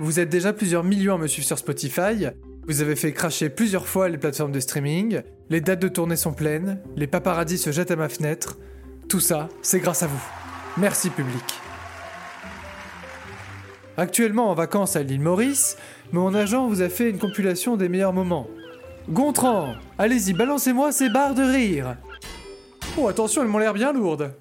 vous êtes déjà plusieurs millions à me suivre sur Spotify, vous avez fait cracher plusieurs fois les plateformes de streaming, les dates de tournée sont pleines, les paparazzis se jettent à ma fenêtre. Tout ça, c'est grâce à vous. Merci public. Actuellement en vacances à l'île Maurice, mon agent vous a fait une compilation des meilleurs moments. Gontran, allez-y, balancez-moi ces barres de rire. Oh attention, elles m'ont l'air bien lourdes.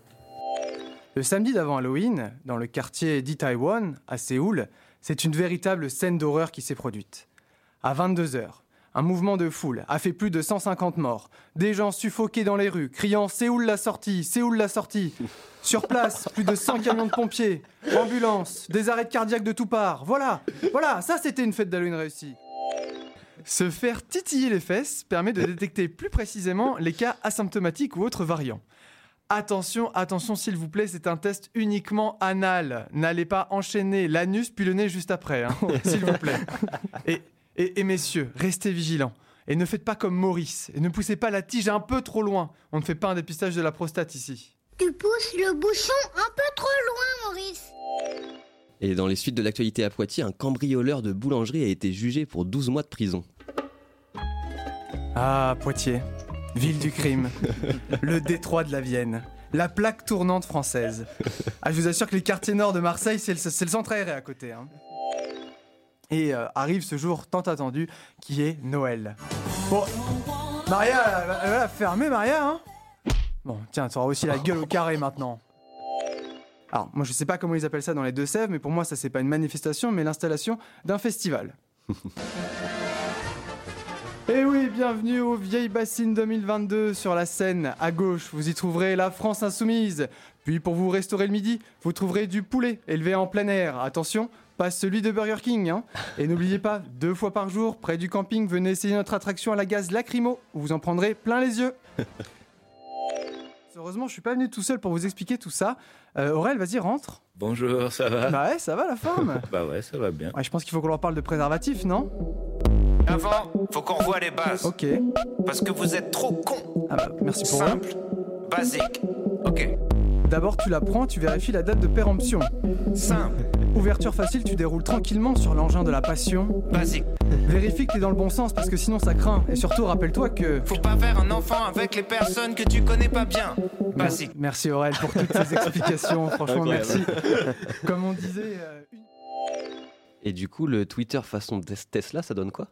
Le samedi d'avant Halloween, dans le quartier d'Itaewon, à Séoul, c'est une véritable scène d'horreur qui s'est produite. À 22h, un mouvement de foule a fait plus de 150 morts. Des gens suffoqués dans les rues, criant Séoul la sortie, Séoul la sortie. Sur place, plus de 100 camions de pompiers, ambulances, des arrêts cardiaques de tout part. Voilà, voilà, ça c'était une fête d'Halloween réussie. Se faire titiller les fesses permet de détecter plus précisément les cas asymptomatiques ou autres variants. Attention, attention s'il vous plaît, c'est un test uniquement anal. N'allez pas enchaîner l'anus puis le nez juste après, hein, s'il vous plaît. Et, et, et messieurs, restez vigilants. Et ne faites pas comme Maurice. Et ne poussez pas la tige un peu trop loin. On ne fait pas un dépistage de la prostate ici. Tu pousses le bouchon un peu trop loin, Maurice. Et dans les suites de l'actualité à Poitiers, un cambrioleur de boulangerie a été jugé pour 12 mois de prison. Ah, Poitiers, ville du crime, le détroit de la Vienne, la plaque tournante française. Ah, je vous assure que les quartiers nord de Marseille, c'est le, centre aéré à côté. hein. Et euh, arrive ce jour tant attendu qui est Noël. Bon, Maria, elle va- fermer, Maria, hein Bon, tiens, tu auras aussi la gueule au carré maintenant. Alors, moi je sais pas comment ils appellent ça dans les Deux-Sèvres, mais pour moi ça c'est pas une manifestation, mais l'installation d'un festival. Et oui, bienvenue aux Vieilles Bassines 2022 sur la scène. À gauche, vous y trouverez la France Insoumise. Puis pour vous restaurer le midi, vous trouverez du poulet élevé en plein air. Attention, pas celui de Burger King. hein. Et n'oubliez pas, deux fois par jour, près du camping, venez essayer notre attraction à la gaz lacrymo, où vous en prendrez plein les yeux. Heureusement, je suis pas venu tout seul pour vous expliquer tout ça. Euh, Aurel, vas-y, rentre. Bonjour, ça va? Bah ouais, ça va la forme. Bah ouais, ça va bien. Ouais, je pense qu'il faut qu'on leur parle de préservatif, non? Avant, faut qu'on revoie les bases. Ok. Parce que vous êtes trop cons. Ah bah, merci pour eux. Simple, basique. Ok, D'abord, tu la prends, tu vérifies la date de péremption. simple, Ouverture facile, tu déroules tranquillement sur l'engin de la passion. basique. Vérifie que t'es dans le bon sens parce que sinon ça craint. Et surtout, rappelle-toi que. Faut pas faire un enfant avec les personnes que tu connais pas bien. Basique. Merci Aurel pour toutes ces explications. Franchement, merci. Comme on disait. euh, une- Et du coup, le Twitter façon Tes- Tesla, ça donne quoi?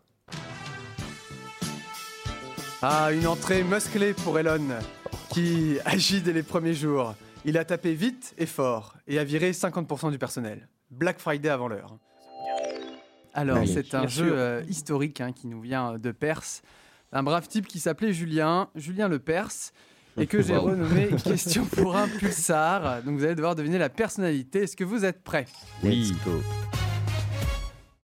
Ah, une entrée musclée pour Elon, qui agit dès les premiers jours. Il a tapé vite et fort et a viré 50% du personnel. Black Friday avant l'heure. Alors, Oui, c'est un jeu euh, historique hein, qui nous vient de Perse. Un brave type qui s'appelait Julien, Julien le Perse, et que j'ai Wow. renommé Question pour un pulsar. Donc vous allez devoir deviner la personnalité. Est-ce que vous êtes prêts? Let's go.